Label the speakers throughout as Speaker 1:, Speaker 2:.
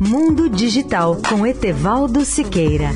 Speaker 1: Mundo Digital com Etevaldo Siqueira.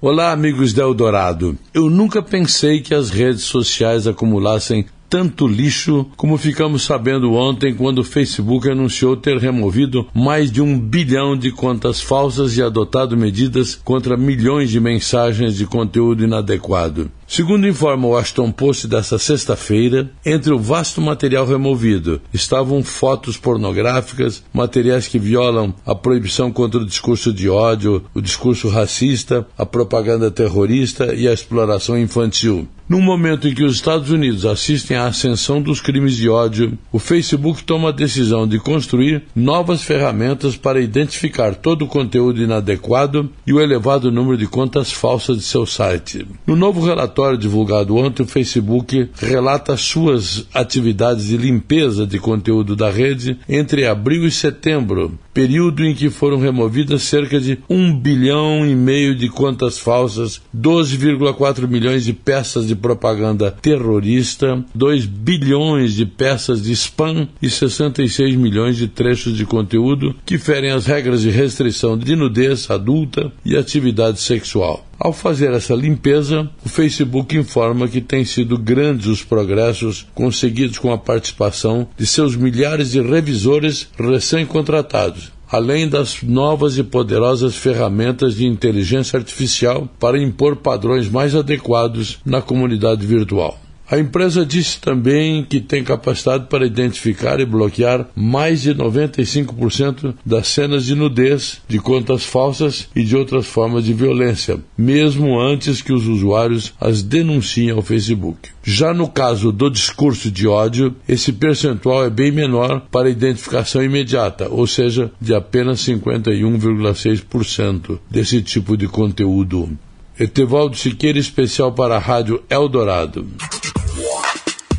Speaker 2: Olá, amigos da Eldorado. Eu nunca pensei que as redes sociais acumulassem tanto lixo como ficamos sabendo ontem quando o Facebook anunciou ter removido mais de um bilhão de contas falsas e adotado medidas contra milhões de mensagens de conteúdo inadequado. Segundo informa o Washington Post desta sexta-feira, entre o vasto material removido estavam fotos pornográficas, materiais que violam a proibição contra o discurso de ódio, o discurso racista, a propaganda terrorista e a exploração infantil. No momento em que os Estados Unidos assistem à ascensão dos crimes de ódio, o Facebook toma a decisão de construir novas ferramentas para identificar todo o conteúdo inadequado e o elevado número de contas falsas de seu site. No novo relatório divulgado ontem, o Facebook relata suas atividades de limpeza de conteúdo da rede entre abril e setembro, período em que foram removidas cerca de um bilhão e meio de contas falsas, 12,4 milhões de peças de de propaganda terrorista, 2 bilhões de peças de spam e 66 milhões de trechos de conteúdo que ferem as regras de restrição de nudez adulta e atividade sexual. Ao fazer essa limpeza, o Facebook informa que têm sido grandes os progressos conseguidos com a participação de seus milhares de revisores recém-contratados, além das novas e poderosas ferramentas de inteligência artificial para impor padrões mais adequados na comunidade virtual. A empresa disse também que tem capacidade para identificar e bloquear mais de 95% das cenas de nudez, de contas falsas e de outras formas de violência, mesmo antes que os usuários as denunciem ao Facebook. Já no caso do discurso de ódio, esse percentual é bem menor para identificação imediata, ou seja, de apenas 51,6% desse tipo de conteúdo. Etevaldo Siqueira, especial para a Rádio Eldorado.